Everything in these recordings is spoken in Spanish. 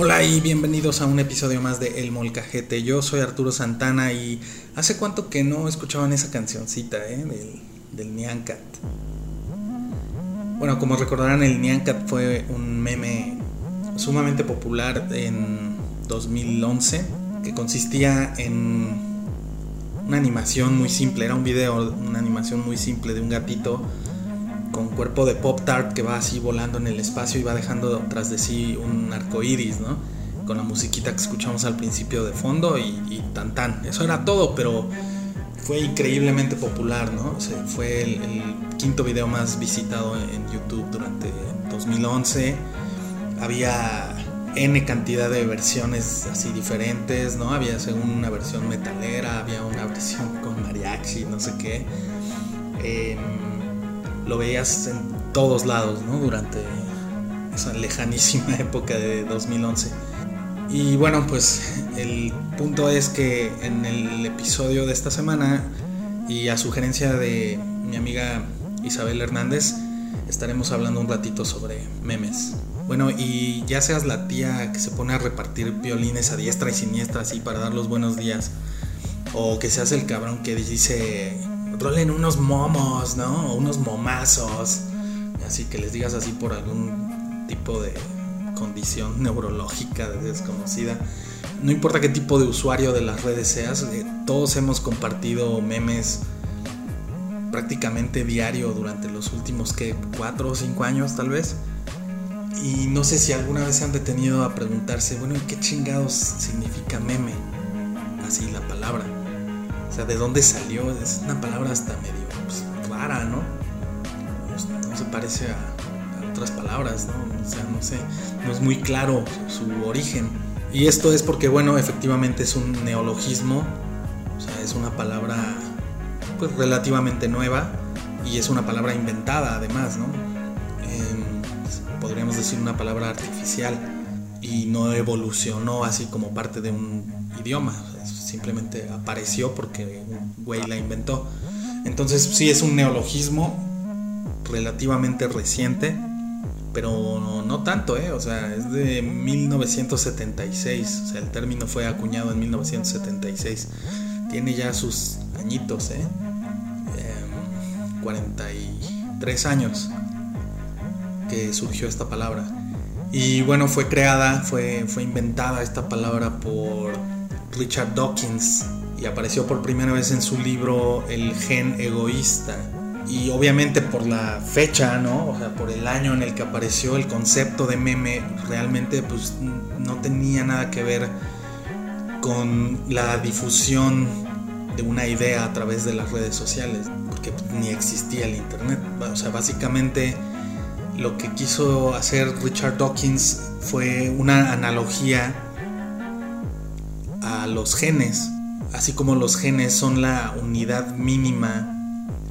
Hola y bienvenidos a un episodio más de El Molcajete. Yo soy Arturo Santana y hace cuánto que no escuchaban esa cancioncita ¿eh? del, del Cat. Bueno, como recordarán, el Nyan Cat fue un meme sumamente popular en 2011 que consistía en una animación muy simple, era un video, una animación muy simple de un gatito con cuerpo de Pop Tart que va así volando en el espacio y va dejando tras de sí un arco iris, ¿no? Con la musiquita que escuchamos al principio de fondo y, tan tan. Eso era todo, pero fue increíblemente popular, ¿no? fue el, quinto video más visitado en YouTube durante 2011. Había N cantidad de versiones así diferentes, ¿no? Había según una versión metalera, había una versión con mariachi, no sé qué. Eh, lo veías en todos lados, ¿no? Durante esa lejanísima época de 2011. Y bueno, pues el punto es que en el episodio de esta semana y a sugerencia de mi amiga Isabel Hernández, estaremos hablando un ratito sobre memes. Bueno, y ya seas la tía que se pone a repartir violines a diestra y siniestra así para dar los buenos días, o que seas el cabrón que dice rolen unos momos, ¿no? O unos momazos. Así que les digas así por algún tipo de condición neurológica desconocida. No importa qué tipo de usuario de las redes seas, eh, todos hemos compartido memes prácticamente diario durante los últimos que cuatro o cinco años tal vez. Y no sé si alguna vez se han detenido a preguntarse, bueno, ¿qué chingados significa meme? Así la palabra. O sea, ¿de dónde salió? Es una palabra hasta medio pues, rara, ¿no? Pues, no se parece a, otras palabras, ¿no? O sea, no sé, no es muy claro su, origen. Y esto es porque, bueno, efectivamente es un neologismo, o sea, es una palabra pues relativamente nueva y es una palabra inventada además, ¿no? podríamos decir una palabra artificial y no evolucionó así como parte de un idioma simplemente apareció porque un güey la inventó. Entonces sí es un neologismo relativamente reciente, pero no, tanto, ¿eh? O sea, es de 1976, o sea, el término fue acuñado en 1976. Tiene ya sus añitos, ¿eh? 43 em, años que surgió esta palabra. Y bueno, fue creada, fue, fue inventada esta palabra por Richard Dawkins y apareció por primera vez en su libro El gen egoísta. Y obviamente por la fecha, ¿no? O sea, por el año en el que apareció el concepto de meme, realmente pues no tenía nada que ver con la difusión de una idea a través de las redes sociales, porque ni existía el internet. O sea, básicamente lo que quiso hacer Richard Dawkins fue una analogía los genes, así como los genes son la unidad mínima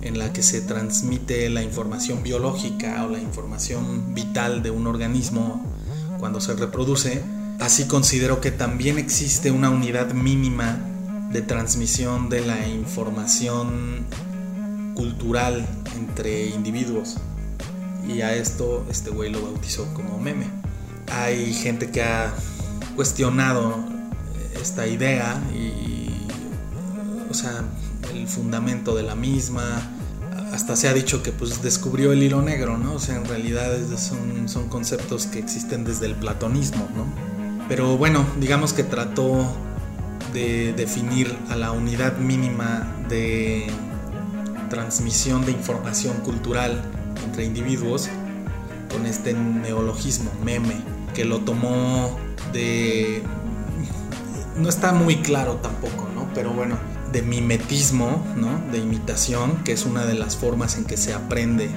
en la que se transmite la información biológica o la información vital de un organismo cuando se reproduce, así considero que también existe una unidad mínima de transmisión de la información cultural entre individuos. Y a esto este güey lo bautizó como meme. Hay gente que ha cuestionado esta idea y, o sea, el fundamento de la misma. Hasta se ha dicho que pues descubrió el hilo negro, ¿no? O sea, en realidad son, son conceptos que existen desde el platonismo, ¿no? Pero bueno, digamos que trató de definir a la unidad mínima de transmisión de información cultural entre individuos con este neologismo, meme, que lo tomó de no está muy claro tampoco, ¿no? Pero bueno, de mimetismo, ¿no? De imitación, que es una de las formas en que se aprende,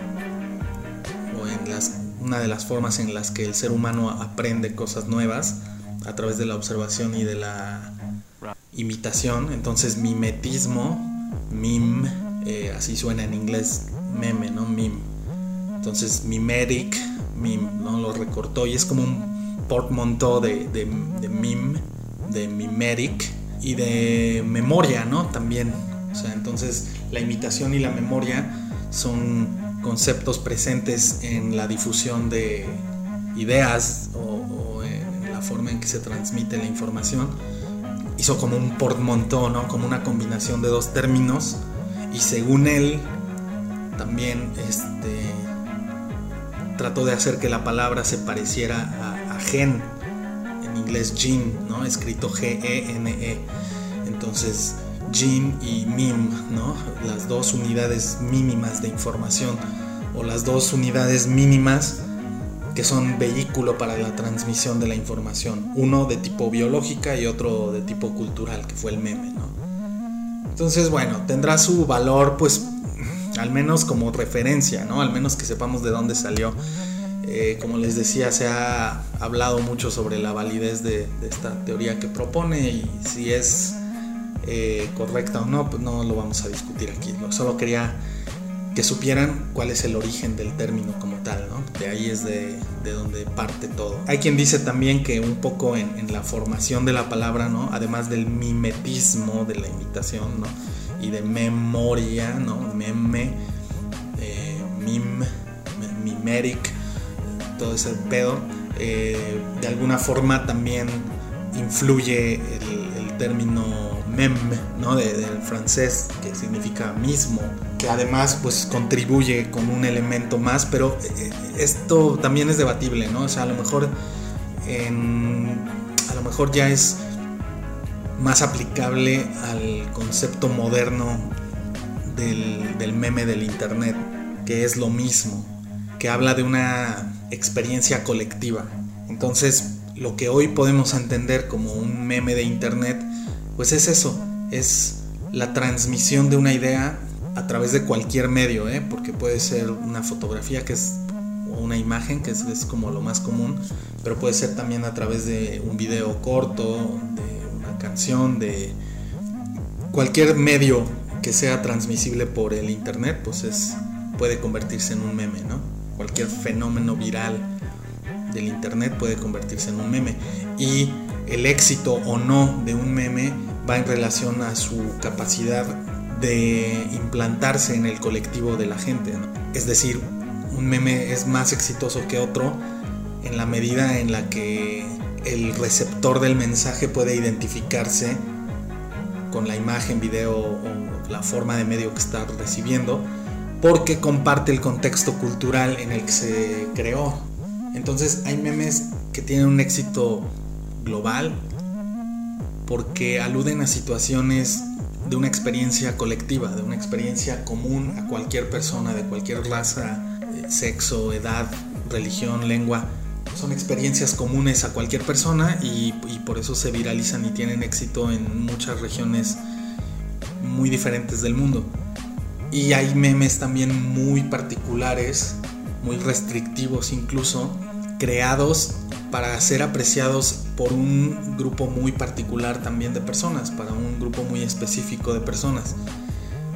o en las, una de las formas en las que el ser humano aprende cosas nuevas, a través de la observación y de la imitación. Entonces, mimetismo, mim, eh, así suena en inglés, meme, ¿no? Mim. Entonces, mimetic, mim, ¿no? Lo recortó y es como un portmanteau de, de, de mim de mimetic y de memoria, ¿no? También. O sea, entonces la imitación y la memoria son conceptos presentes en la difusión de ideas o, en la forma en que se transmite la información. Hizo como un portmanteau, ¿no? Como una combinación de dos términos. Y según él, también este, trató de hacer que la palabra se pareciera a, gen, en inglés gene, ¿no? Escrito G-E-N-E. -E. Entonces, gene y mim, ¿no? Las dos unidades mínimas de información o las dos unidades mínimas que son vehículo para la transmisión de la información. Uno de tipo biológica y otro de tipo cultural, que fue el meme, ¿no? Entonces, bueno, tendrá su valor, pues, al menos como referencia, ¿no? Al menos que sepamos de dónde salió. Eh, como les decía, se ha hablado mucho sobre la validez de, esta teoría que propone y si es eh, correcta o no, pues no lo vamos a discutir aquí. Solo quería que supieran cuál es el origen del término como tal, ¿no? De ahí es de, de donde parte todo. Hay quien dice también que un poco en, en, la formación de la palabra, ¿no? Además del mimetismo, de la imitación, ¿no? Y de memoria, ¿no? Meme, eh, mim, mimeric, todo ese pedo. Eh, de alguna forma también influye el, término meme, ¿no? De, del francés, que significa mismo, que además pues contribuye con un elemento más, pero eh, esto también es debatible, ¿no? O sea, a lo mejor a lo mejor ya es más aplicable al concepto moderno del meme del internet, que es lo mismo, que habla de una experiencia colectiva. Entonces, lo que hoy podemos entender como un meme de internet pues es eso, es la transmisión de una idea a través de cualquier medio, ¿eh? porque puede ser una fotografía que es o una imagen que es, es, como lo más común, pero puede ser también a través de un video corto, de una canción, de cualquier medio que sea transmisible por el internet, pues es puede convertirse en un meme, ¿no? Cualquier fenómeno viral del internet puede convertirse en un meme y el éxito o no de un meme va en relación a su capacidad de implantarse en el colectivo de la gente. Es decir, un meme es más exitoso que otro en la medida en la que el receptor del mensaje puede identificarse con la imagen, video o la forma de medio que está recibiendo, porque comparte el contexto cultural en el que se creó. Entonces hay memes que tienen un éxito global porque aluden a situaciones de una experiencia colectiva, de una experiencia común a cualquier persona de cualquier raza, eh, sexo, edad, religión, lengua. Son experiencias comunes a cualquier persona y, y, por eso se viralizan y tienen éxito en muchas regiones muy diferentes del mundo. Y hay memes también muy particulares, muy restrictivos incluso, creados para ser apreciados por un grupo muy particular también de personas, para un grupo muy específico de personas.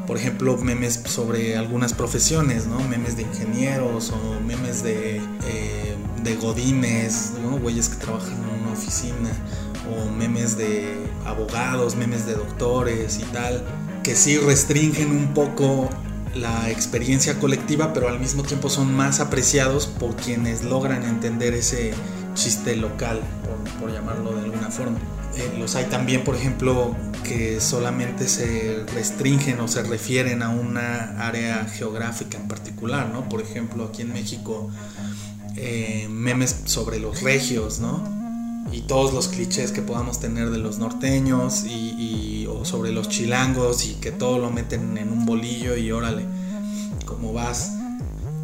Por ejemplo, memes sobre algunas profesiones. Memes de ingenieros o memes de, eh, de godines, ¿no? Güeyes que trabajan en una oficina, o memes de abogados, memes de doctores y tal, que sí restringen un poco la experiencia colectiva, pero al mismo tiempo son más apreciados por quienes logran entender ese chiste local, por, llamarlo de alguna forma. Eh, los hay también, por ejemplo, que solamente se restringen o se refieren a una área geográfica en particular, ¿no? Por ejemplo, aquí en México, eh, memes sobre los regios, ¿no? Y todos los clichés que podamos tener de los norteños y, sobre los chilangos y que todo lo meten en un bolillo y órale, ¿cómo vas?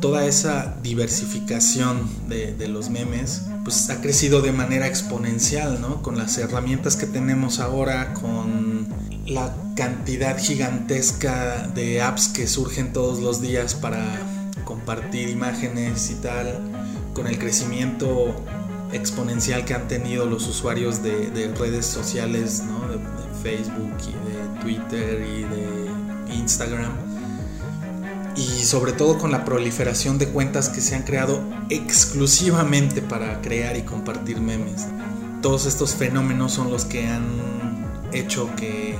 Toda esa diversificación de, de los memes pues ha crecido de manera exponencial, ¿no? Con las herramientas que tenemos ahora, con la cantidad gigantesca de apps que surgen todos los días para compartir imágenes y tal, con el crecimiento exponencial que han tenido los usuarios de, de redes sociales, ¿no? Facebook y de Twitter y de Instagram y sobre todo con la proliferación de cuentas que se han creado exclusivamente para crear y compartir memes. Todos estos fenómenos son los que han hecho que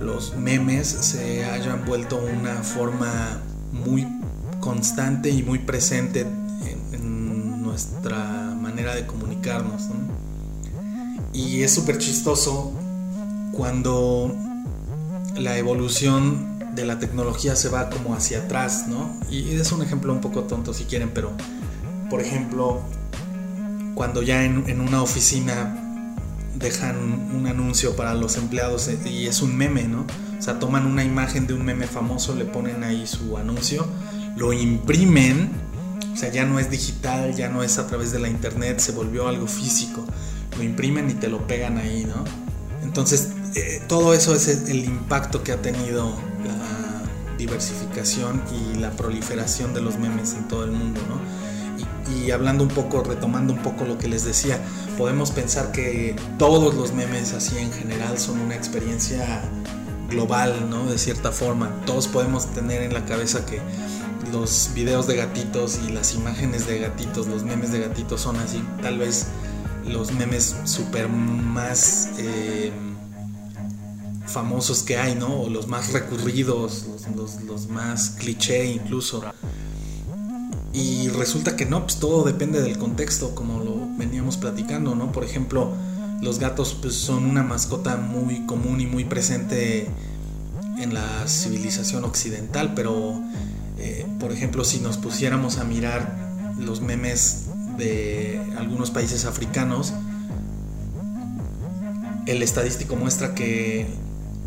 los memes se hayan vuelto una forma muy constante y muy presente en, nuestra manera de comunicarnos. Y es súper chistoso cuando la evolución de la tecnología se va como hacia atrás, ¿no? Y es un ejemplo un poco tonto si quieren, pero por ejemplo, cuando ya en, una oficina dejan un anuncio para los empleados eh, y es un meme, ¿no? O sea, toman una imagen de un meme famoso, le ponen ahí su anuncio, lo imprimen, o sea, ya no es digital, ya no es a través de la internet, se volvió algo físico, lo imprimen y te lo pegan ahí, ¿no? Entonces, eh, todo eso es el impacto que ha tenido la diversificación y la proliferación de los memes en todo el mundo, ¿no? y hablando un poco, retomando un poco lo que les decía, podemos pensar que todos los memes así en general son una experiencia global, ¿no? De cierta forma. Todos podemos tener en la cabeza que los videos de gatitos y las imágenes de gatitos, los memes de gatitos son así, tal vez los memes super más eh, famosos que hay, ¿no? O los más recurridos, los, más cliché incluso. Y resulta que no, pues todo depende del contexto, como lo veníamos platicando, ¿no? Por ejemplo, los gatos pues, son una mascota muy común y muy presente en la civilización occidental, pero eh, por ejemplo si nos pusiéramos a mirar los memes de algunos países africanos, el estadístico muestra que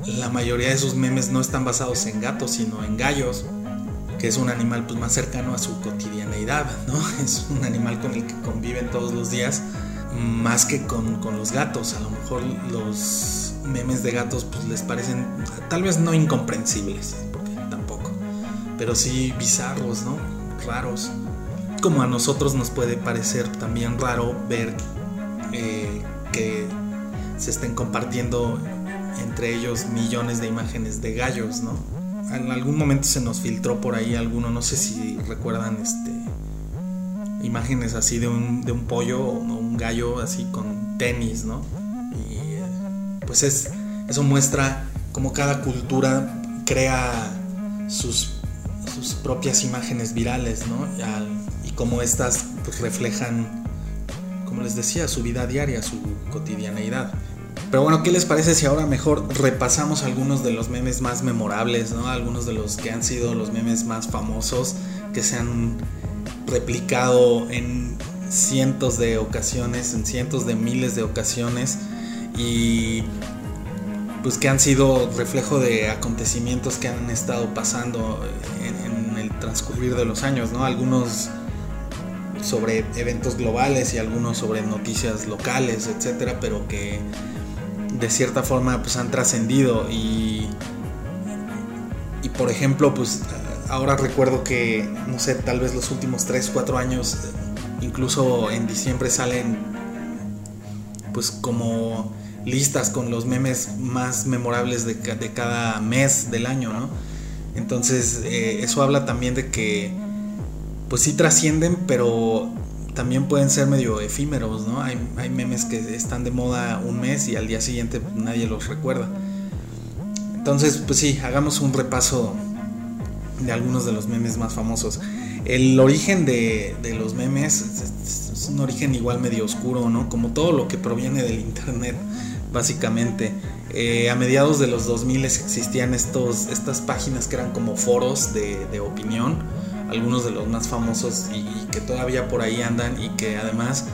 la mayoría de sus memes no están basados en gatos, sino en gallos que es un animal pues, más cercano a su cotidianeidad, ¿no? Es un animal con el que conviven todos los días, más que con, los gatos. A lo mejor los memes de gatos pues, les parecen tal vez no incomprensibles, tampoco, pero sí bizarros, ¿no? Raros. Como a nosotros nos puede parecer también raro ver eh, que se estén compartiendo entre ellos millones de imágenes de gallos, ¿no? en algún momento se nos filtró por ahí alguno, no sé si recuerdan este imágenes así de un, de un pollo o un gallo así con tenis, ¿no? Y pues es, eso muestra cómo cada cultura crea sus, sus propias imágenes virales, ¿no? Cómo estas pues, reflejan, como les decía, su vida diaria, su cotidianeidad. Pero bueno, ¿qué les parece si ahora mejor repasamos algunos de los memes más memorables, ¿no? Algunos de los que han sido los memes más famosos, que se han replicado en cientos de ocasiones, en cientos de miles de ocasiones y pues que han sido reflejo de acontecimientos que han estado pasando en, en el transcurrir de los años, ¿no? Algunos sobre eventos globales y algunos sobre noticias locales, etcétera, pero que de cierta forma pues han trascendido y, y por ejemplo pues ahora recuerdo que no sé tal vez los últimos 3, 4 años incluso en diciembre salen pues como listas con los memes más memorables de, cada mes del año, ¿no? Entonces eh, eso habla también de que pues sí trascienden, pero también pueden ser medio efímeros, ¿no? Hay, memes que están de moda un mes y al día siguiente nadie los recuerda. Entonces, pues sí, hagamos un repaso de algunos de los memes más famosos. El origen de, los memes es, un origen igual medio oscuro, ¿no? Como todo lo que proviene del Internet, básicamente. Eh, a mediados de los 2000 existían estos, estas páginas que eran como foros de, de opinión algunos de los más famosos y, que todavía por ahí andan y que además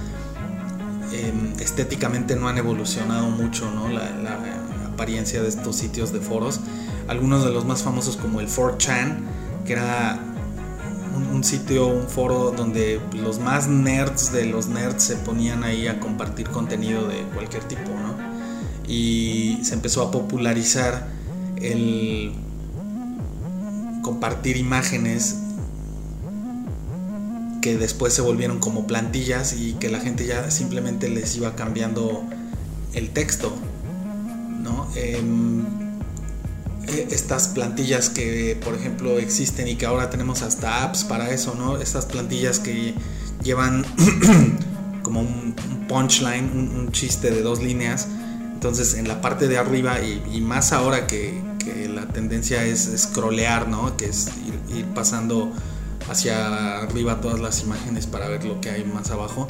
em, estéticamente no han evolucionado mucho ¿no? la, apariencia de estos sitios de foros. Algunos de los más famosos como el 4chan, que era un, sitio, un foro donde los más nerds de los nerds se ponían ahí a compartir contenido de cualquier tipo, ¿no? Y se empezó a popularizar el compartir imágenes que después se volvieron como plantillas y que la gente ya simplemente les iba cambiando el texto, ¿no? Em, e, estas plantillas que, por ejemplo, existen y que ahora tenemos hasta apps para eso, ¿no? Estas plantillas que llevan como un, punchline, un, chiste de dos líneas. Entonces, en la parte de arriba, y, más ahora que, la tendencia es scrollear, ¿no? Que es ir pasando hacia arriba todas las imágenes para ver lo que hay más abajo.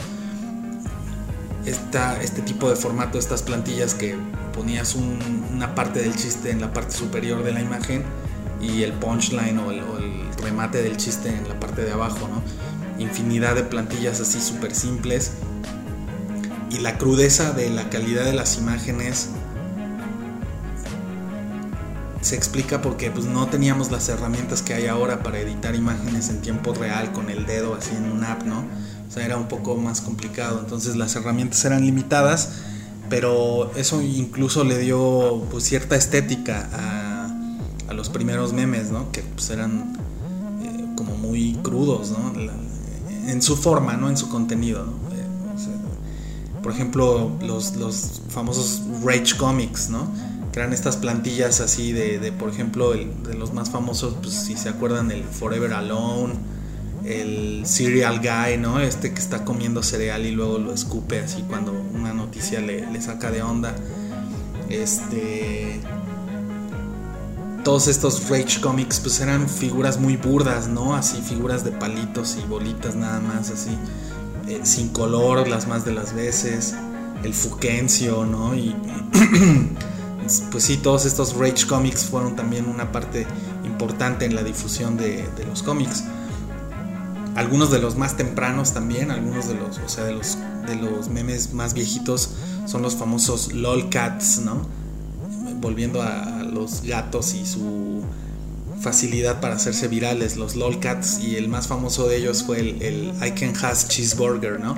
este tipo de formato, estas plantillas que ponías una parte del chiste en la parte superior de la imagen y el punchline o el, remate del chiste en la parte de abajo, ¿no? Infinidad de plantillas así súper simples y la crudeza de la calidad de las imágenes se explica porque pues no teníamos las herramientas que hay ahora para editar imágenes en tiempo real con el dedo así en un app, ¿no? O sea, era un poco más complicado, entonces las herramientas eran limitadas, pero eso incluso le dio pues cierta estética a, a los primeros memes, ¿no? Que pues eran eh, como muy crudos, ¿no? en su forma, ¿no? En su contenido, ¿no? Eh, por ejemplo, los, los famosos Rage Comics, ¿no? Crean estas plantillas así de, por ejemplo, de los más famosos, pues, si se acuerdan, el Forever Alone, el Cereal Guy, ¿no? Este que está comiendo cereal y luego lo escupe así cuando una noticia le, le saca de onda. Este. Todos estos Rage Comics, pues eran figuras muy burdas, ¿no? Así, figuras de palitos y bolitas nada más, así. Eh, sin color las más de las veces. El Fuquencio, ¿no? Y. pues sí, todos estos Rage Comics fueron también una parte importante en la difusión de, los cómics. Algunos de los más tempranos también, algunos de los, o sea, de los, de los memes más viejitos son los famosos LOLcats, ¿no? Volviendo a, los gatos y su facilidad para hacerse virales, los LOLcats, y el más famoso de ellos fue el, el I Can Has Cheeseburger, ¿no?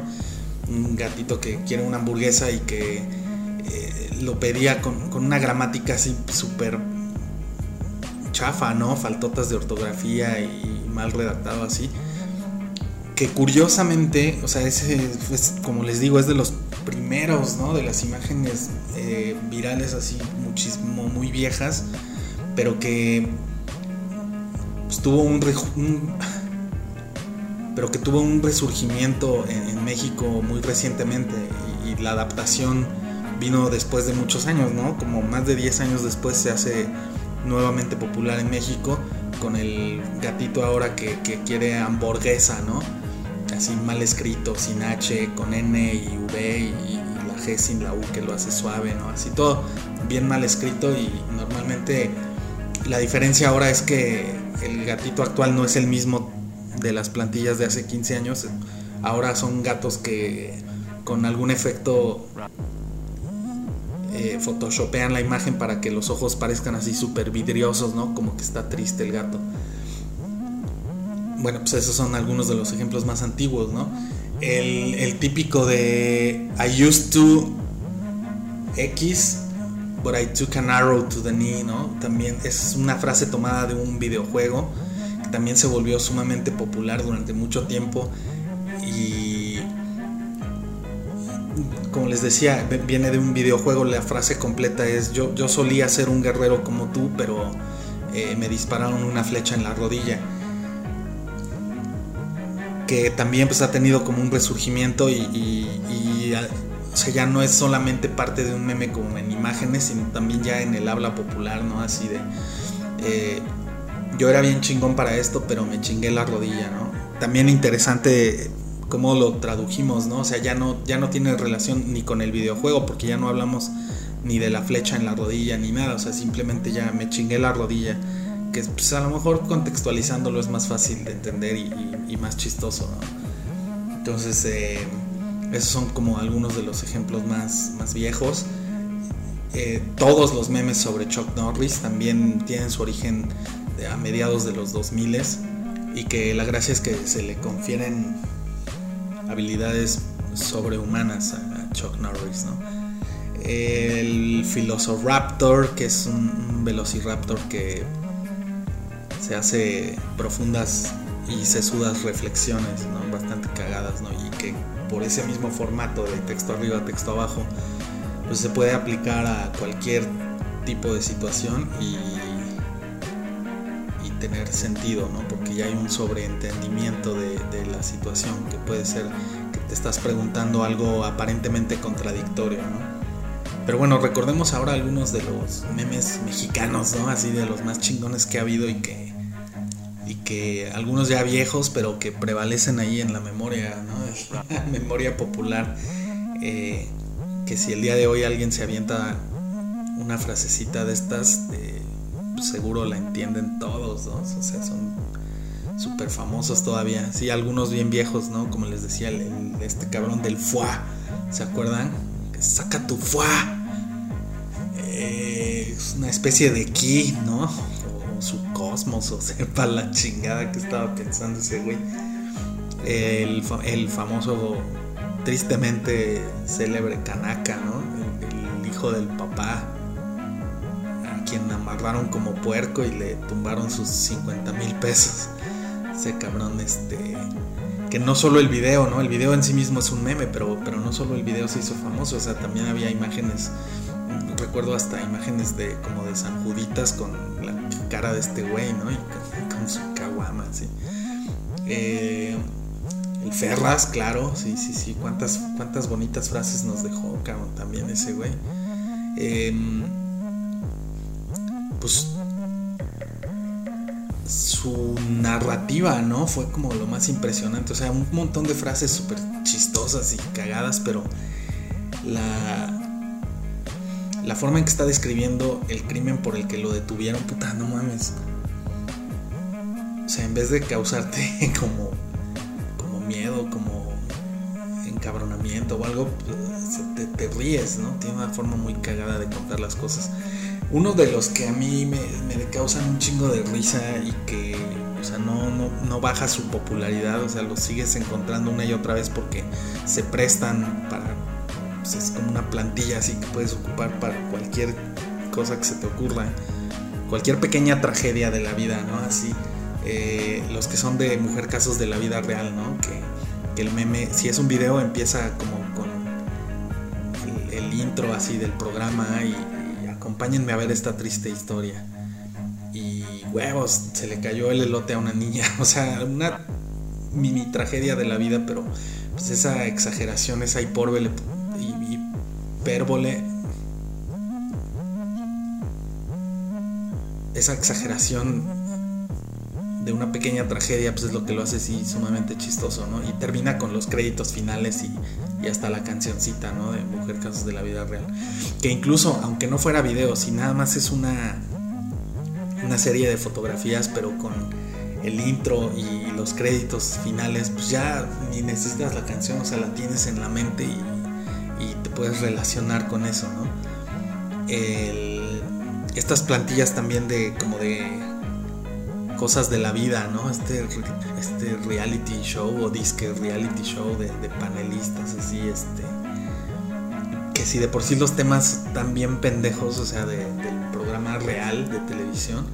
Un gatito que quiere una hamburguesa y que lo pedía con, una gramática así súper chafa, ¿no? Faltotas de ortografía y mal redactado así. Que curiosamente, o sea, ese, es, como les digo, es de los primeros, ¿no? De las imágenes eh, virales así, muchísimo, muy viejas, pero que pues, tuvo un, pero que tuvo un resurgimiento en, México muy recientemente y la adaptación vino después de muchos años, ¿no? Como más de 10 años después se hace nuevamente popular en México con el gatito ahora que, quiere hamburguesa, ¿no? Así mal escrito, sin H, con N y V y, la G sin la U que lo hace suave, ¿no? Así todo bien mal escrito y normalmente la diferencia ahora es que el gatito actual no es el mismo de las plantillas de hace 15 años. Ahora son gatos que con algún efecto eh, photoshopean la imagen para que los ojos parezcan así súper vidriosos, ¿no? Como que está triste el gato. Bueno, pues esos son algunos de los ejemplos más antiguos, ¿no? El, típico de I used to X, but I took an arrow to the knee, ¿no? También es una frase tomada de un videojuego que también se volvió sumamente popular durante mucho tiempo como les decía, viene de un videojuego, la frase completa es yo, solía ser un guerrero como tú, pero eh, me dispararon una flecha en la rodilla. Que también pues ha tenido como un resurgimiento y, ya no es solamente parte de un meme como en imágenes, sino también ya en el habla popular, ¿no? Así de... Eh, yo era bien chingón para esto, pero me chingué la rodilla, ¿no? También interesante cómo lo tradujimos, ¿no? O sea, ya no, ya no tiene relación ni con el videojuego, porque ya no hablamos ni de la flecha en la rodilla ni nada, o sea, simplemente ya me chingué la rodilla, que pues, a lo mejor contextualizándolo es más fácil de entender y, más chistoso, ¿no? Entonces, eh, esos son como algunos de los ejemplos más, más viejos. Eh, todos los memes sobre Chuck Norris también tienen su origen a mediados de los 2000 y que la gracia es que se le confieren habilidades sobrehumanas a Chuck Norris, ¿no? El Raptor, que es un, velociraptor que se hace profundas y sesudas reflexiones, ¿no? Bastante cagadas, ¿no? Y que por ese mismo formato de texto arriba, texto abajo, pues se puede aplicar a cualquier tipo de situación y tener sentido, ¿no? Porque ya hay un sobreentendimiento de, la situación, que puede ser que te estás preguntando algo aparentemente contradictorio, ¿no? Pero bueno, recordemos ahora algunos de los memes mexicanos, ¿no? Así de los más chingones que ha habido y que, y que algunos ya viejos, pero que prevalecen ahí en la memoria, ¿no? la memoria popular. Eh, que si el día de hoy alguien se avienta una frasecita de estas, eh, seguro la entienden todos, ¿no? O sea, son súper famosos todavía. Sí, algunos bien viejos, ¿no? Como les decía, este cabrón del fuá, ¿se acuerdan? Saca tu fuá. Eh, es una especie de ki, ¿no? O su cosmos, o sepa la chingada que estaba pensando ese güey. El, el famoso, tristemente célebre Kanaka, ¿no? el hijo del papá quien amarraron como puerco y le tumbaron sus 50 mil pesos. Ese cabrón, este. Que no solo el video, ¿no? El video en sí mismo es un meme, pero, pero no solo el video se hizo famoso, o sea, también había imágenes. Recuerdo hasta imágenes de como de San Juditas con la cara de este güey, ¿no? Y con, su caguama, así. Eh, el Ferras, claro, sí, sí, sí. Cuántas, cuántas bonitas frases nos dejó, cabrón, también ese güey. Eh, pues su narrativa, ¿no? Fue como lo más impresionante. O sea, un montón de frases súper chistosas y cagadas, pero la, la forma en que está describiendo el crimen por el que lo detuvieron, puta, no mames. O sea, en vez de causarte como, como miedo, como encabronamiento o algo, pues, te, te ríes, ¿no? Tiene una forma muy cagada de contar las cosas. Uno de los que a mí me, causan un chingo de risa y que, o sea, no, no, baja su popularidad, o sea, lo sigues encontrando una y otra vez porque se prestan para, pues es como una plantilla así que puedes ocupar para cualquier cosa que se te ocurra, cualquier pequeña tragedia de la vida, ¿no? Así, eh, los que son de mujer casos de la vida real, ¿no? Que, el meme, si es un video, empieza como con el intro así del programa y acompáñenme a ver esta triste historia. Y huevos, se le cayó el elote a una niña. O sea, una mini tragedia de la vida, pero pues esa exageración, esa hipérbole, hipérbole, esa exageración de una pequeña tragedia, pues es lo que lo hace así sumamente chistoso, ¿no? Y termina con los créditos finales y y hasta la cancioncita, ¿no? De Mujer Casos de la Vida Real. Que incluso, aunque no fuera video, si nada más es una, una serie de fotografías, pero con el intro y los créditos finales, pues ya ni necesitas la canción, o sea, la tienes en la mente y, te puedes relacionar con eso, ¿no? estas plantillas también de como de cosas de la vida, ¿no? Este, este reality show o disque reality show de, panelistas, así, este. Que si de por sí los temas están bien pendejos, o sea, del programa real de televisión,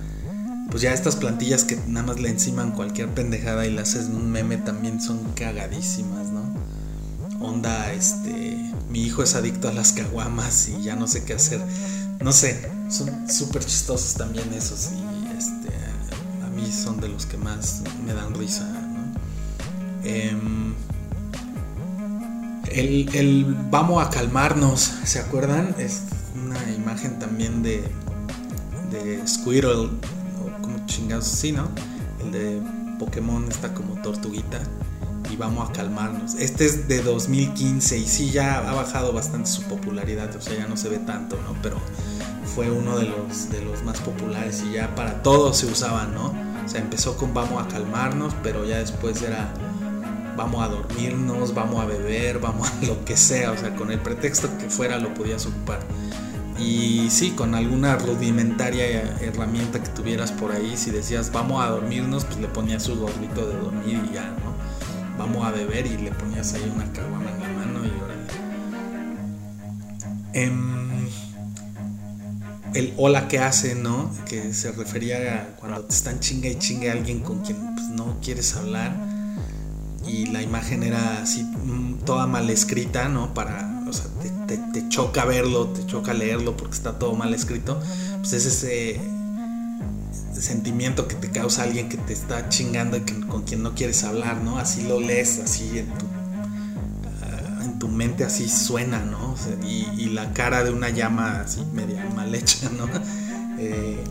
pues ya estas plantillas que nada más le enciman cualquier pendejada y le haces un meme también son cagadísimas, ¿no? Onda, este. Mi hijo es adicto a las caguamas y ya no sé qué hacer. No sé, son súper chistosos también esos. Y este son de los que más me dan risa. Em, el, vamos a calmarnos, ¿se acuerdan? Es una imagen también de, de Squirtle, o como chingados, sí, ¿no? El de Pokémon está como tortuguita y vamos a calmarnos. Este es de 2015 y sí ya ha bajado bastante su popularidad, o sea, ya no se ve tanto, ¿no? Pero fue uno de los, de los más populares y ya para todos se usaban, ¿no? O sea, empezó con vamos a calmarnos, pero ya después era vamos a dormirnos, vamos a beber, vamos a lo que sea, o sea, con el pretexto que fuera lo podías ocupar. Y sí, con alguna rudimentaria herramienta que tuvieras por ahí, si decías vamos a dormirnos, pues le ponías su gorrito de dormir y ya, ¿no? Vamos a beber y le ponías ahí una caguama en la mano y órale. Em, el hola que hace, ¿no? Que se refería a cuando te están chinga y chinga alguien con quien pues, no quieres hablar. Y la imagen era así, mm, toda mal escrita, ¿no? Para, o sea, te, choca verlo, te choca leerlo porque está todo mal escrito. Pues es ese, sentimiento que te causa alguien que te está chingando y con quien no quieres hablar, ¿no? Así lo lees, así en tu tu mente así suena, ¿no? y, la cara de una llama así media mal hecha, ¿no? Eh,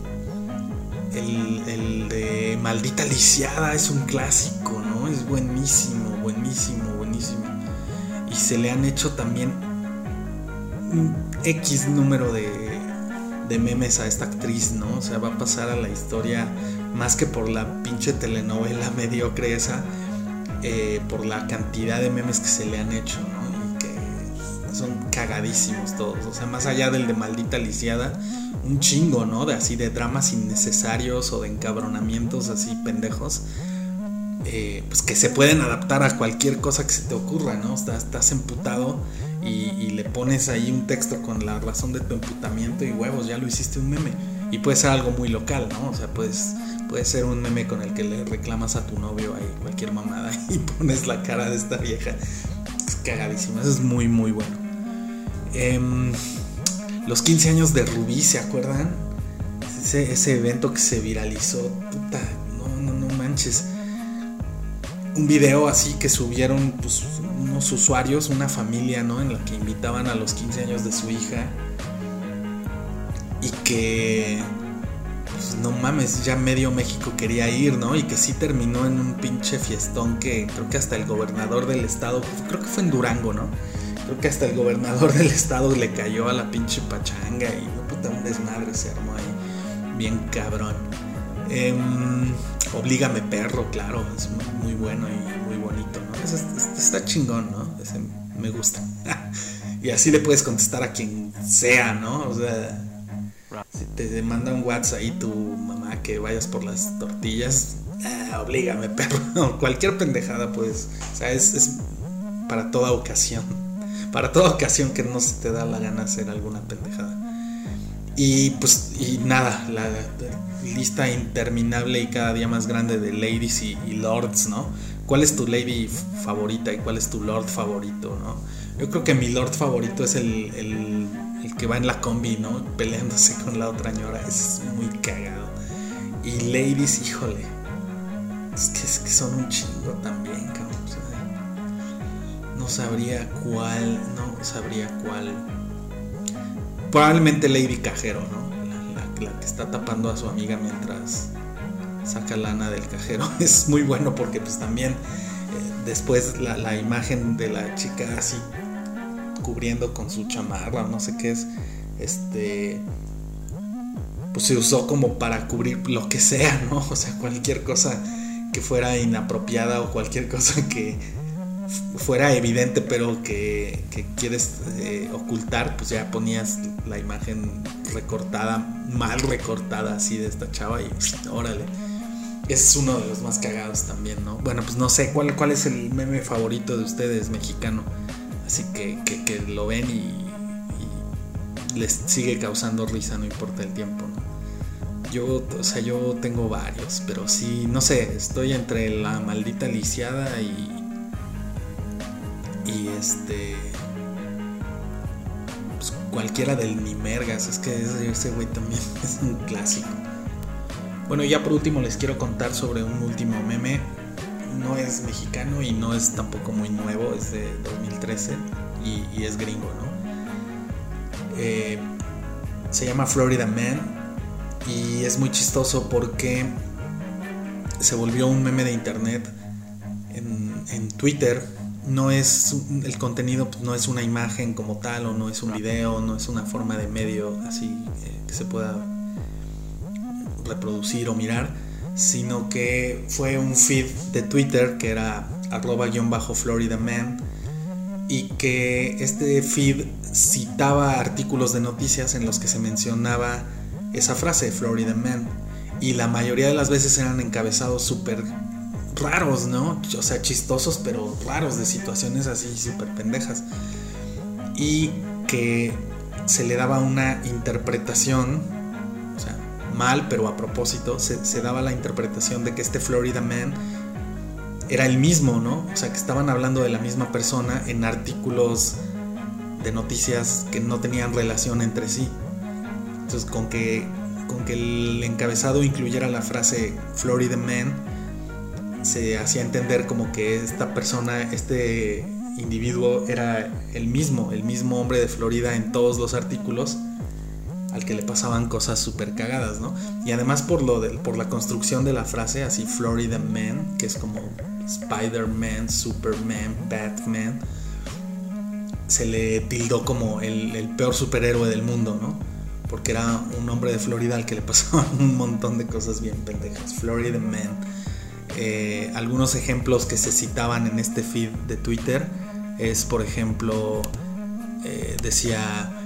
el, de Maldita Lisiada es un clásico, ¿no? Es buenísimo, buenísimo, buenísimo. y se le han hecho también un X número de, de memes a esta actriz, ¿no? O sea, va a pasar a la historia más que por la pinche telenovela mediocre esa, eh, por la cantidad de memes que se le han hecho, ¿no? Son cagadísimos todos. O sea, más allá del de maldita lisiada, un chingo, ¿no? De así de dramas innecesarios o de encabronamientos así pendejos. Eh, pues que se pueden adaptar a cualquier cosa que se te ocurra, ¿no? Estás, estás emputado y, le pones ahí un texto con la razón de tu emputamiento y huevos, ya lo hiciste un meme. Y puede ser algo muy local, ¿no? O sea, puedes, puede ser un meme con el que le reclamas a tu novio ahí cualquier mamada y pones la cara de esta vieja. Cagadísimo, eso es muy, muy bueno. Em, los 15 años de Rubí, ¿se acuerdan? Ese, evento que se viralizó, no, no, no manches un video así que subieron pues, unos usuarios, una familia, ¿no? En la que invitaban a los 15 años de su hija. Y que, pues no mames, ya medio México quería ir, ¿no? Y que sí terminó en un pinche fiestón que creo que hasta el gobernador del estado, creo que fue en Durango, ¿no? Creo que hasta el gobernador del estado le cayó a la pinche pachanga y no puta un desmadre se armó ahí. Bien cabrón. Eh, Oblígame perro, claro, es muy, bueno y muy bonito, ¿no? está chingón, ¿no? me gusta. y así le puedes contestar a quien sea, ¿no? O sea, si te manda un WhatsApp ahí tu mamá que vayas por las tortillas, eh, oblígame perro. cualquier pendejada, pues, o sea, es, es para toda ocasión. Para toda ocasión que no se te da la gana hacer alguna pendejada. Y pues, y nada, la, lista interminable y cada día más grande de ladies y, lords, ¿no? ¿Cuál es tu lady favorita y cuál es tu lord favorito, ¿no? Yo creo que mi lord favorito es el, el, que va en la combi, ¿no? Peleándose con la otra ñora, es muy cagado. Y ladies, híjole, es que, es que son un chingo también, cabrón. no sabría cuál, no sabría cuál. Probablemente Lady Cajero, ¿no? la que está tapando a su amiga mientras saca lana del cajero. Es muy bueno porque pues también eh, después la, imagen de la chica así cubriendo con su chamarra o no sé qué es, este, pues se usó como para cubrir lo que sea, ¿no? O sea, cualquier cosa que fuera inapropiada o cualquier cosa que fuera evidente pero que, quieres eh, ocultar, pues ya ponías la imagen recortada, mal recortada así de esta chava y órale. Es uno de los más cagados también, ¿no? Bueno, pues no sé cuál, cuál es el meme favorito de ustedes mexicano. Así que, que, lo ven y, les sigue causando risa, no importa el tiempo, ¿no? Yo, o sea, yo tengo varios, pero sí, no sé, estoy entre la maldita lisiada y. Y este cualquiera del Nimergas, es que ese güey también es un clásico. Bueno, ya por último les quiero contar sobre un último meme. No es mexicano y no es tampoco muy nuevo, es de 2013 y, es gringo, ¿no? Eh, se llama Florida Man y es muy chistoso porque se volvió un meme de internet en, en Twitter. No es el contenido pues, no es una imagen como tal o no es un video, no es una forma de medio así eh, que se pueda reproducir o mirar, sino que fue un feed de Twitter que era arroba guion bajo Florida Man y que este feed citaba artículos de noticias en los que se mencionaba esa frase Florida Man y la mayoría de las veces eran encabezados súper raros, ¿no? O sea, chistosos, pero raros de situaciones así súper pendejas. Y que se le daba una interpretación, mal, pero a propósito, se, daba la interpretación de que este Florida Man era el mismo, ¿no? O sea, que estaban hablando de la misma persona en artículos de noticias que no tenían relación entre sí. Entonces, con que, con que el encabezado incluyera la frase Florida Man, se hacía entender como que esta persona, este individuo era el mismo, el mismo hombre de Florida en todos los artículos al que le pasaban cosas súper cagadas, ¿no? Y además por, lo de, por la construcción de la frase, así Florida Man, que es como Spider-Man, Superman, Batman, se le tildó como el, peor superhéroe del mundo, ¿no? Porque era un hombre de Florida al que le pasaban un montón de cosas bien pendejas. Florida Man. Eh, algunos ejemplos que se citaban en este feed de Twitter es, por ejemplo, eh, decía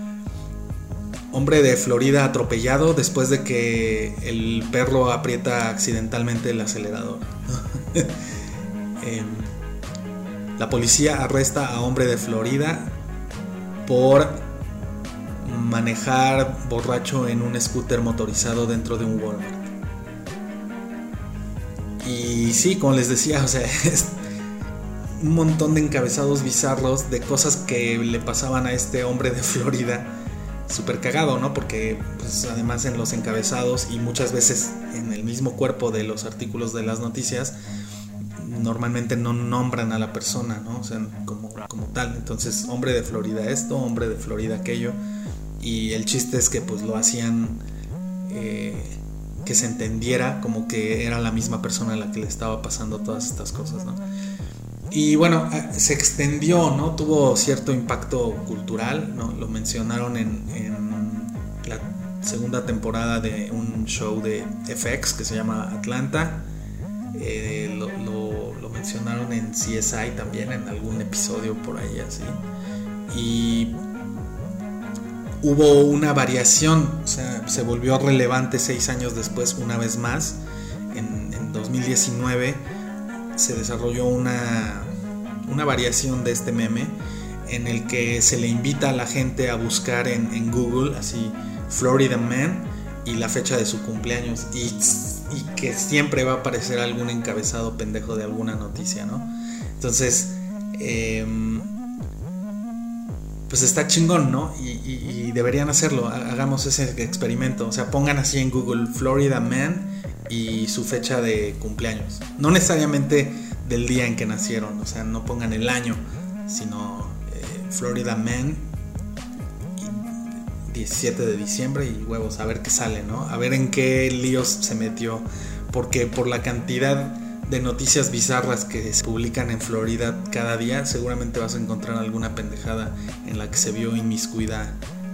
hombre de Florida atropellado después de que el perro aprieta accidentalmente el acelerador. Em, la policía arresta a hombre de Florida por manejar borracho en un scooter motorizado dentro de un Walmart. Y sí, como les decía, o sea, es un montón de encabezados bizarros de cosas que le pasaban a este hombre de Florida súper cagado, ¿no? Porque pues, además en los encabezados y muchas veces en el mismo cuerpo de los artículos de las noticias, normalmente no nombran a la persona, ¿no? O sea, como, como tal. Entonces, hombre de Florida esto, hombre de Florida aquello. Y el chiste es que pues lo hacían eh, que se entendiera como que era la misma persona a la que le estaba pasando todas estas cosas, ¿no? Y bueno, eh, se extendió, ¿no? Tuvo cierto impacto cultural, ¿no? Lo mencionaron en, la segunda temporada de un show de FX que se llama Atlanta. Eh, lo, mencionaron en CSI también, en algún episodio por ahí así. Y hubo una variación, o sea, se volvió relevante seis años después, una vez más, en 2019 se desarrolló una, una variación de este meme en el que se le invita a la gente a buscar en, Google así Florida Man y la fecha de su cumpleaños y, que siempre va a aparecer algún encabezado pendejo de alguna noticia, ¿no? Entonces, em, pues está chingón, ¿no? Y, y, deberían hacerlo, hagamos ese experimento, o sea, pongan así en Google Florida Man y su fecha de cumpleaños. No necesariamente del día en que nacieron, o sea, no pongan el año, sino eh, Florida Man 17 de diciembre y huevos, a ver qué sale, ¿no? A ver en qué líos se metió, porque por la cantidad de noticias bizarras que se publican en Florida cada día, seguramente vas a encontrar alguna pendejada en la que se vio inmiscuida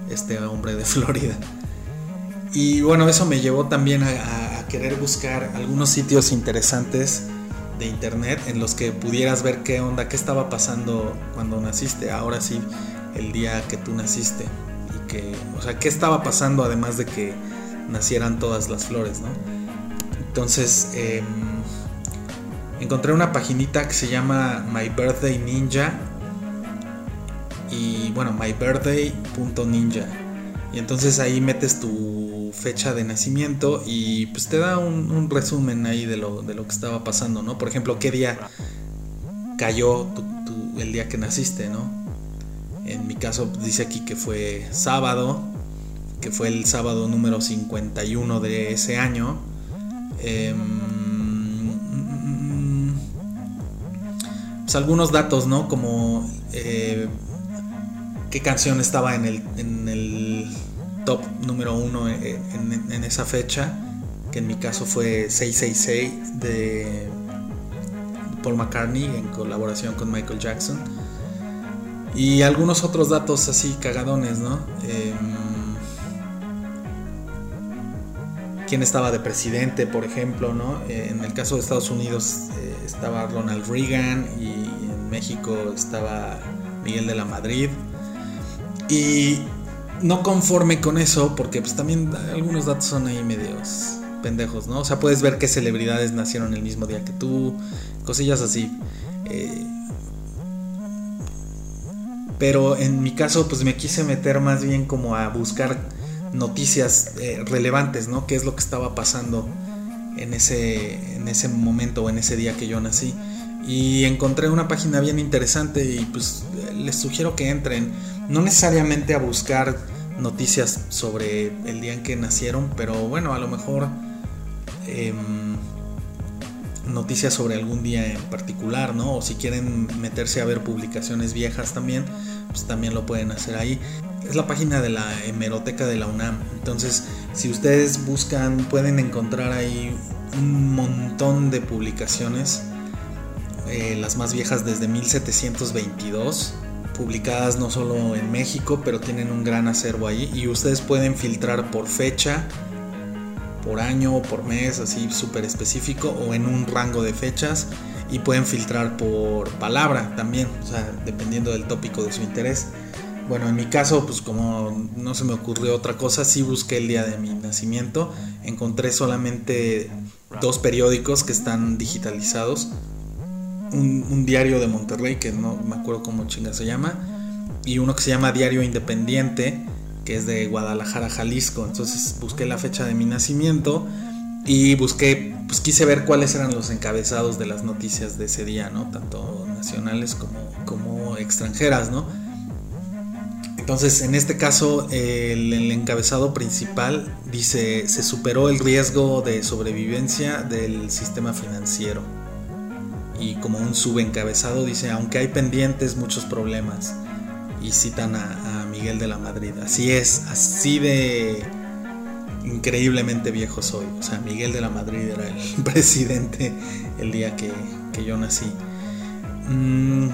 este hombre de Florida. Y bueno, eso me llevó también a, querer buscar algunos sitios interesantes de internet en los que pudieras ver qué onda, qué estaba pasando cuando naciste, ahora sí, el día que tú naciste. Y que, o sea, qué estaba pasando además de que nacieran todas las flores, ¿no? Entonces, em, encontré una paginita que se llama My Birthday Ninja. Y bueno, mybirthday.ninja. Y entonces ahí metes tu fecha de nacimiento y pues te da un, resumen ahí de lo, de lo, que estaba pasando, ¿no? Por ejemplo, qué día cayó el día que naciste, ¿no? En mi caso dice aquí que fue sábado, que fue el sábado número 51 de ese año. Em, pues algunos datos, ¿no? Como eh, qué canción estaba en el, en el top número uno en, esa fecha, que en mi caso fue 666 de Paul McCartney en colaboración con Michael Jackson. Y algunos otros datos así cagadones, ¿no? Em, quién estaba de presidente, por ejemplo, ¿no? En el caso de Estados Unidos eh, estaba Ronald Reagan y en México estaba Miguel de la Madrid. Y no conforme con eso, porque pues también algunos datos son ahí medios pendejos, ¿no? O sea, puedes ver qué celebridades nacieron el mismo día que tú, cosillas así. Eh, pero en mi caso, pues me quise meter más bien como a buscar noticias eh, relevantes, ¿no? ¿Qué es lo que estaba pasando en ese, en ese momento o en ese día que yo nací? Y encontré una página bien interesante y pues les sugiero que entren, no necesariamente a buscar noticias sobre el día en que nacieron, pero bueno, a lo mejor em, noticias sobre algún día en particular, ¿no? O si quieren meterse a ver publicaciones viejas también, pues también lo pueden hacer ahí. Es la página de la hemeroteca de la UNAM. Entonces, si ustedes buscan, pueden encontrar ahí un montón de publicaciones. Eh, las más viejas desde 1722 publicadas no solo en México, pero tienen un gran acervo ahí y ustedes pueden filtrar por fecha, por año o por mes, así súper específico o en un rango de fechas y pueden filtrar por palabra también, o sea, dependiendo del tópico de su interés. Bueno, en mi caso, pues como no se me ocurrió otra cosa, sí busqué el día de mi nacimiento, encontré solamente dos periódicos que están digitalizados, un, diario de Monterrey, que no me acuerdo cómo chinga se llama, y uno que se llama Diario Independiente, que es de Guadalajara, Jalisco. Entonces busqué la fecha de mi nacimiento y busqué, pues quise ver cuáles eran los encabezados de las noticias de ese día, ¿no? Tanto nacionales como, como extranjeras, ¿no? Entonces, en este caso, el, el, encabezado principal dice, se superó el riesgo de sobrevivencia del sistema financiero y como un subencabezado dice, aunque hay pendientes, muchos problemas. Y citan a, Miguel de la Madrid. Así es, así de increíblemente viejo soy. O sea, Miguel de la Madrid era el presidente el día que, yo nací. Mm,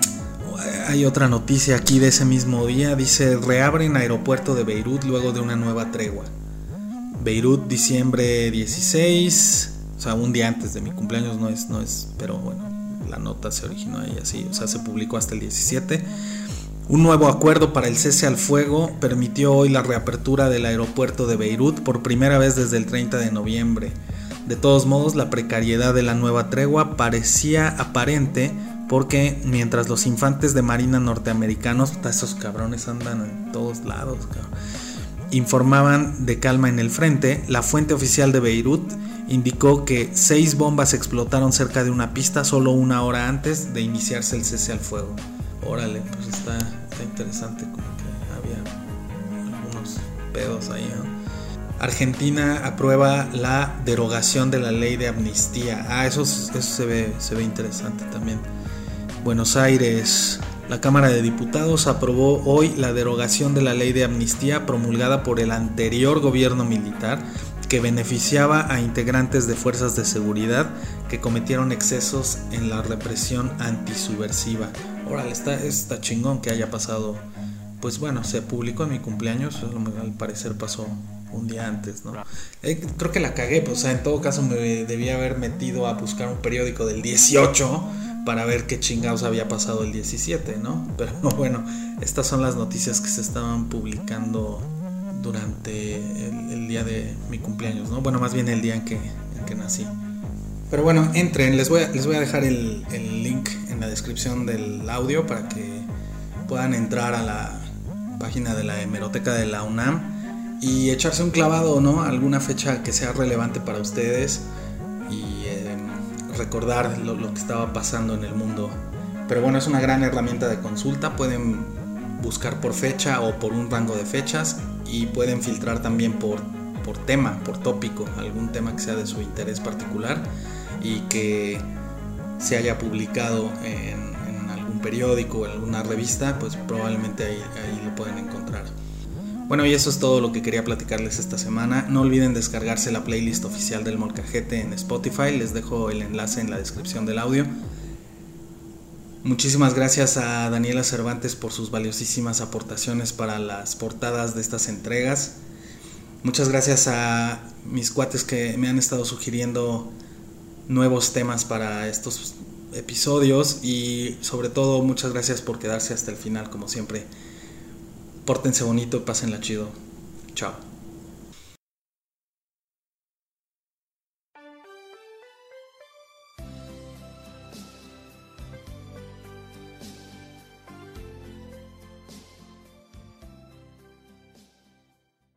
hay otra noticia aquí de ese mismo día. Dice, reabren aeropuerto de Beirut luego de una nueva tregua. Beirut, diciembre 16. O sea, un día antes de mi cumpleaños no es, no es, pero bueno, la nota se originó ahí así, o sea, se publicó hasta el 17. Un nuevo acuerdo para el cese al fuego permitió hoy la reapertura del aeropuerto de Beirut por primera vez desde el 30 de noviembre. De todos modos, la precariedad de la nueva tregua parecía aparente porque mientras los infantes de marina norteamericanos, esos cabrones andan en todos lados, informaban de calma en el frente, la fuente oficial de Beirut indicó que seis bombas explotaron cerca de una pista solo una hora antes de iniciarse el cese al fuego. Órale, pues está, interesante, como que había algunos pedos ahí. Argentina aprueba la derogación de la ley de amnistía. Ah, eso, eso se, ve, se ve interesante también. Buenos Aires. La Cámara de Diputados aprobó hoy la derogación de la ley de amnistía promulgada por el anterior gobierno militar que beneficiaba a integrantes de fuerzas de seguridad que cometieron excesos en la represión antisubversiva. Órale, está, está chingón que haya pasado. Pues bueno, se publicó en mi cumpleaños, al parecer pasó un día antes, ¿no? Eh, creo que la cagué, pues, o sea, en todo caso me debía haber metido a buscar un periódico del 18 para ver qué chingados había pasado el 17, ¿no? Pero bueno, estas son las noticias que se estaban publicando durante el, día de mi cumpleaños, ¿no? Bueno, más bien el día en que, que nací. Pero bueno, entren, les voy a, les voy a dejar el, el, link en la descripción del audio para que puedan entrar a la página de la hemeroteca de la UNAM y echarse un clavado, ¿no? Alguna fecha que sea relevante para ustedes y recordar lo, que estaba pasando en el mundo. Pero bueno, es una gran herramienta de consulta, pueden buscar por fecha o por un rango de fechas y pueden filtrar también por, por tema, por tópico, algún tema que sea de su interés particular y que se haya publicado en, algún periódico o en alguna revista, pues probablemente ahí, ahí lo pueden encontrar. Bueno, y eso es todo lo que quería platicarles esta semana. No olviden descargarse la playlist oficial del Molcajete en Spotify. Les dejo el enlace en la descripción del audio. Muchísimas gracias a Daniela Cervantes por sus valiosísimas aportaciones para las portadas de estas entregas. Muchas gracias a mis cuates que me han estado sugiriendo nuevos temas para estos episodios y sobre todo muchas gracias por quedarse hasta el final como siempre. Pórtense bonito, pásenla chido. Chao.